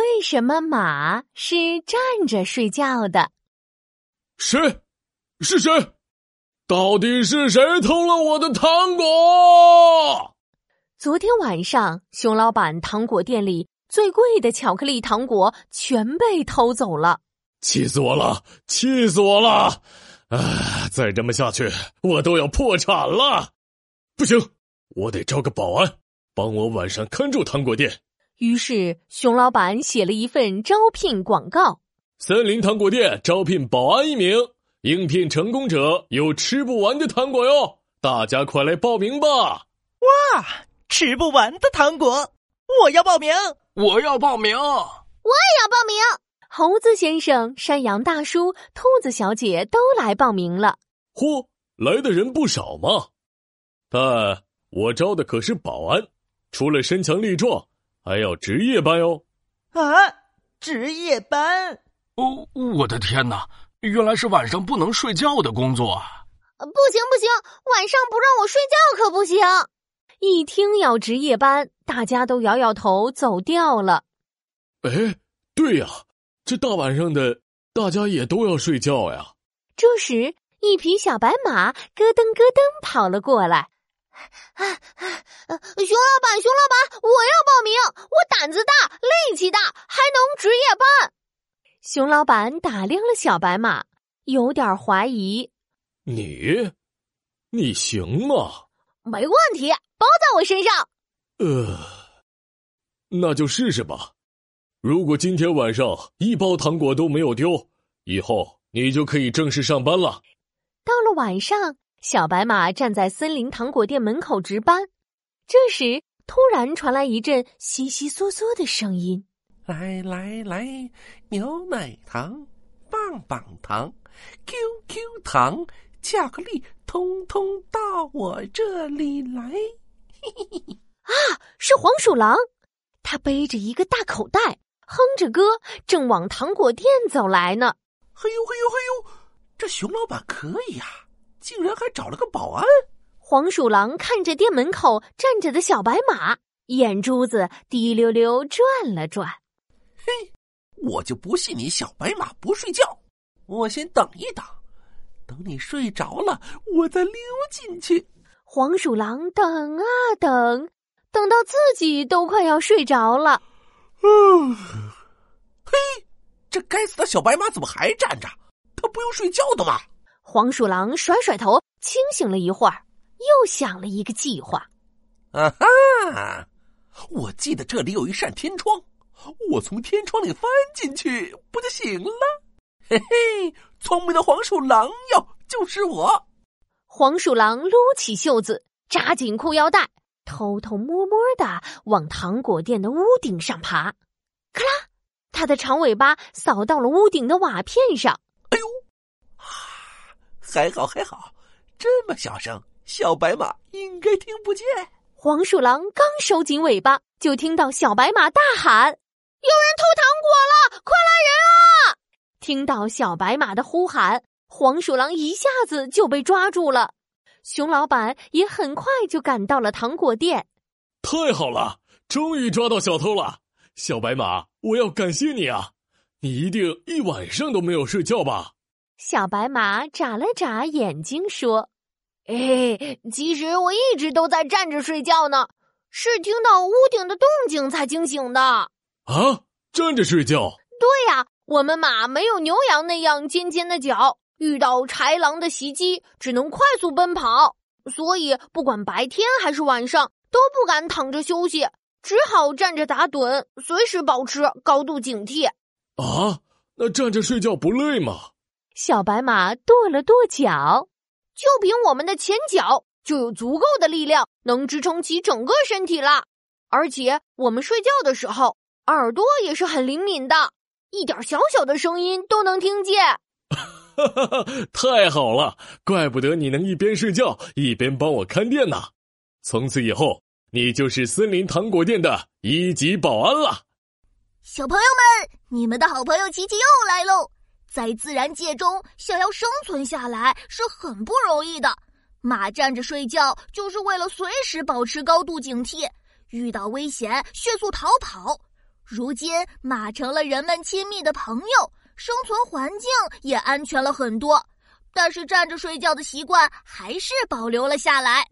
为什么马是站着睡觉的？谁？是谁？到底是谁偷了我的糖果？昨天晚上，熊老板糖果店里最贵的巧克力糖果全被偷走了，气死我了！气死我了！啊，再这么下去，我都要破产了！不行，我得招个保安，帮我晚上看住糖果店。于是，熊老板写了一份招聘广告：森林糖果店招聘保安一名，应聘成功者有吃不完的糖果哟！大家快来报名吧！哇，吃不完的糖果，我要报名！我要报名！我也要报名！猴子先生、山羊大叔、兔子小姐都来报名了。嚯，来的人不少嘛！但我招的可是保安，除了身强力壮。还要值夜班哟！啊，值夜班！哦，我的天哪，原来是晚上不能睡觉的工作啊！不行不行，晚上不让我睡觉可不行！一听要值夜班，大家都摇摇头走掉了。哎，对呀，这大晚上的，大家也都要睡觉呀。这时，一匹小白马咯噔咯噔跑了过来。啊啊！熊老板，熊老板，我要报名！我胆子大，力气大，还能值夜班。熊老板打量了小白马，有点怀疑：“你，你行吗？”“没问题，包在我身上。”“呃，那就试试吧。如果今天晚上一包糖果都没有丢，以后你就可以正式上班了。”到了晚上。小白马站在森林糖果店门口值班，这时突然传来一阵悉悉嗦嗦的声音：“来来来，牛奶糖、棒棒糖、QQ 糖、巧克力，通通到我这里来！”嘿嘿嘿！啊，是黄鼠狼，他背着一个大口袋，哼着歌，正往糖果店走来呢。嘿呦嘿呦嘿呦，这熊老板可以呀！竟然还找了个保安！黄鼠狼看着店门口站着的小白马，眼珠子滴溜溜转了转。嘿，我就不信你小白马不睡觉！我先等一等，等你睡着了，我再溜进去。黄鼠狼等啊等，等到自己都快要睡着了。嗯，嘿，这该死的小白马怎么还站着？它不用睡觉的吗？黄鼠狼甩甩头，清醒了一会儿，又想了一个计划。啊哈！我记得这里有一扇天窗，我从天窗里翻进去不就行了？嘿嘿，聪明的黄鼠狼哟，就是我！黄鼠狼撸起袖子，扎紧裤腰带，偷偷摸摸的往糖果店的屋顶上爬。咔啦，它的长尾巴扫到了屋顶的瓦片上。还好还好，这么小声，小白马应该听不见。黄鼠狼刚收紧尾巴，就听到小白马大喊：“有人偷糖果了，快来人啊！”听到小白马的呼喊，黄鼠狼一下子就被抓住了。熊老板也很快就赶到了糖果店。太好了，终于抓到小偷了！小白马，我要感谢你啊！你一定一晚上都没有睡觉吧？小白马眨了眨眼睛，说：“哎，其实我一直都在站着睡觉呢，是听到屋顶的动静才惊醒的。”啊，站着睡觉？对呀，我们马没有牛羊那样尖尖的角，遇到豺狼的袭击，只能快速奔跑，所以不管白天还是晚上，都不敢躺着休息，只好站着打盹，随时保持高度警惕。啊，那站着睡觉不累吗？小白马跺了跺脚，就凭我们的前脚就有足够的力量，能支撑起整个身体了。而且我们睡觉的时候，耳朵也是很灵敏的，一点小小的声音都能听见。哈哈哈！太好了，怪不得你能一边睡觉一边帮我看店呢。从此以后，你就是森林糖果店的一级保安了。小朋友们，你们的好朋友琪琪又来喽！在自然界中，想要生存下来是很不容易的。马站着睡觉，就是为了随时保持高度警惕，遇到危险迅速逃跑。如今马成了人们亲密的朋友，生存环境也安全了很多。但是站着睡觉的习惯还是保留了下来。